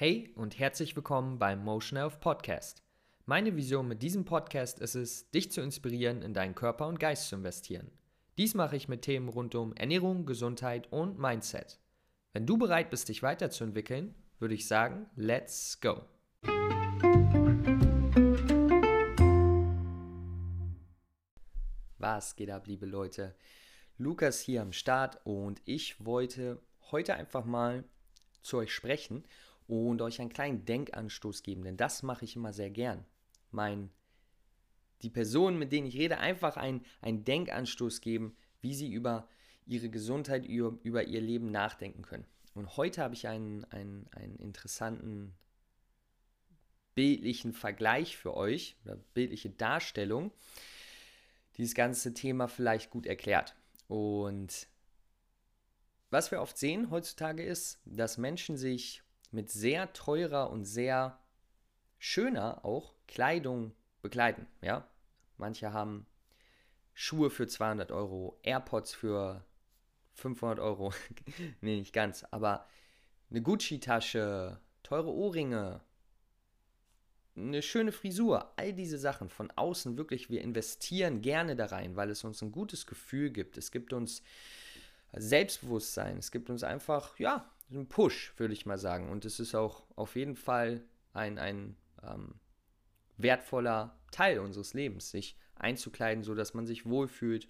Hey und herzlich willkommen beim Motion Health Podcast. Meine Vision mit diesem Podcast ist es, dich zu inspirieren, in deinen Körper und Geist zu investieren. Dies mache ich mit Themen rund um Ernährung, Gesundheit und Mindset. Wenn du bereit bist, dich weiterzuentwickeln, würde ich sagen, let's go. Was geht ab, liebe Leute? Lukas hier am Start und ich wollte heute einfach mal zu euch sprechen und euch einen kleinen Denkanstoß geben, denn das mache ich immer sehr gern. Mein, die Personen, mit denen ich rede, einfach einen, einen Denkanstoß geben, wie sie über ihre Gesundheit, über, über ihr Leben nachdenken können. Und heute habe ich einen, einen, einen interessanten bildlichen Vergleich für euch, oder bildliche Darstellung, die das ganze Thema vielleicht gut erklärt. Und was wir oft sehen heutzutage ist, dass Menschen sich mit sehr teurer und sehr schöner auch Kleidung bekleiden. Ja? Manche haben Schuhe für 200 Euro, AirPods für 500 Euro. nee, nicht ganz, aber eine Gucci-Tasche, teure Ohrringe, eine schöne Frisur, all diese Sachen von außen wirklich, wir investieren gerne da rein, weil es uns ein gutes Gefühl gibt. Es gibt uns Selbstbewusstsein, es gibt uns einfach, ja, ein Push, würde ich mal sagen. Und es ist auch auf jeden Fall ein, ein ähm, wertvoller Teil unseres Lebens, sich einzukleiden, so dass man sich wohlfühlt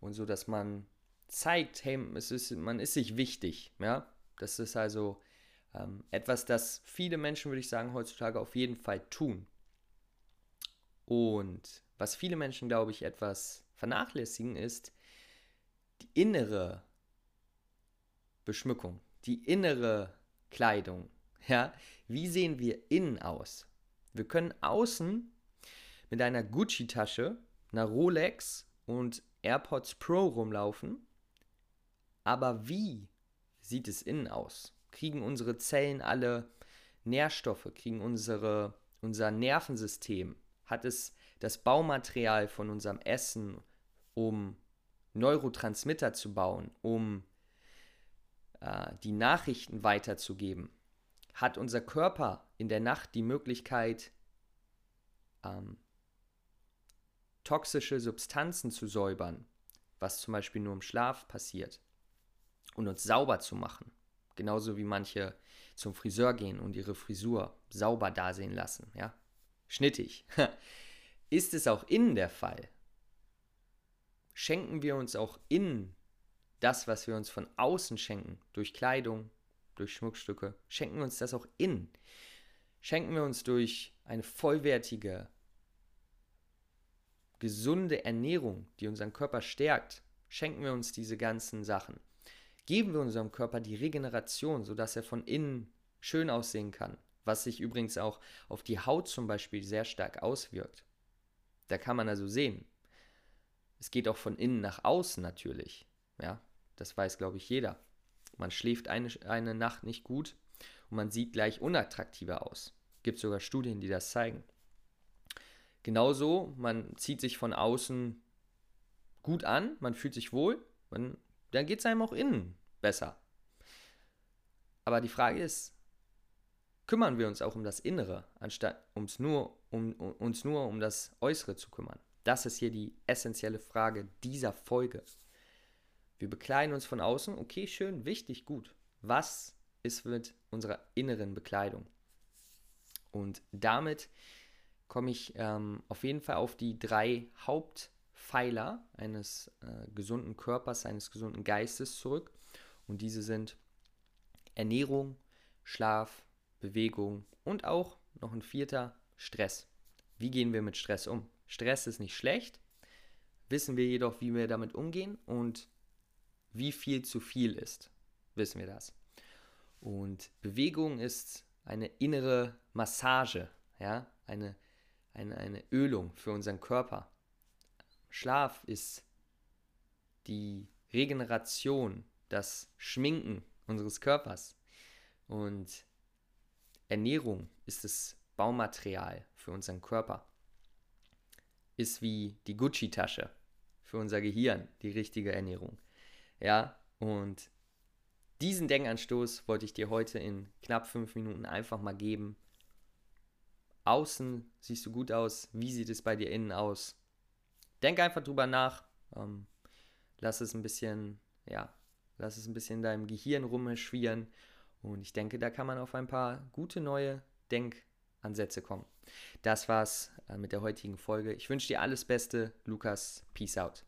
und so dass man zeigt, hey, es ist, man ist sich wichtig. Ja? Das ist also ähm, etwas, das viele Menschen, würde ich sagen, heutzutage auf jeden Fall tun. Und was viele Menschen, glaube ich, etwas vernachlässigen, ist die innere Beschmückung die innere Kleidung. Ja, wie sehen wir innen aus? Wir können außen mit einer Gucci-Tasche, einer Rolex und AirPods Pro rumlaufen, aber wie sieht es innen aus? Kriegen unsere Zellen alle Nährstoffe? Kriegen unsere, unser Nervensystem? Hat es das Baumaterial von unserem Essen, um Neurotransmitter zu bauen, um die Nachrichten weiterzugeben, hat unser Körper in der Nacht die Möglichkeit, ähm, toxische Substanzen zu säubern, was zum Beispiel nur im Schlaf passiert, und uns sauber zu machen. Genauso wie manche zum Friseur gehen und ihre Frisur sauber dasehen lassen, ja? Schnittig. Ist es auch innen der Fall? Schenken wir uns auch innen das, was wir uns von außen schenken, durch Kleidung, durch Schmuckstücke, schenken wir uns das auch innen. Schenken wir uns durch eine vollwertige, gesunde Ernährung, die unseren Körper stärkt, schenken wir uns diese ganzen Sachen. Geben wir unserem Körper die Regeneration, sodass er von innen schön aussehen kann, was sich übrigens auch auf die Haut zum Beispiel sehr stark auswirkt. Da kann man also sehen, es geht auch von innen nach außen natürlich. Ja, das weiß, glaube ich, jeder. Man schläft eine, eine Nacht nicht gut und man sieht gleich unattraktiver aus. Gibt sogar Studien, die das zeigen. Genauso, man zieht sich von außen gut an, man fühlt sich wohl, man, dann geht es einem auch innen besser. Aber die Frage ist, kümmern wir uns auch um das Innere, anstatt uns nur um, uns nur um das Äußere zu kümmern? Das ist hier die essentielle Frage dieser Folge. Wir bekleiden uns von außen, okay, schön, wichtig, gut. Was ist mit unserer inneren Bekleidung? Und damit komme ich ähm, auf jeden Fall auf die drei Hauptpfeiler eines äh, gesunden Körpers, eines gesunden Geistes zurück. Und diese sind Ernährung, Schlaf, Bewegung und auch noch ein vierter Stress. Wie gehen wir mit Stress um? Stress ist nicht schlecht, wissen wir jedoch, wie wir damit umgehen und wie viel zu viel ist, wissen wir das. Und Bewegung ist eine innere Massage, ja, eine, eine, eine Ölung für unseren Körper. Schlaf ist die Regeneration, das Schminken unseres Körpers. Und Ernährung ist das Baumaterial für unseren Körper. Ist wie die Gucci-Tasche für unser Gehirn, die richtige Ernährung. Ja, und Diesen Denkanstoß wollte ich dir heute in knapp fünf Minuten einfach mal geben. Außen siehst du gut aus. Wie sieht es bei dir innen aus? Denk einfach drüber nach. Ähm, lass es ein bisschen, ja, lass es ein bisschen in deinem Gehirn rumschwirren. Und ich denke, da kann man auf ein paar gute neue Denkansätze kommen. Das war's äh, mit der heutigen Folge. Ich wünsche dir alles Beste. Lukas, peace out.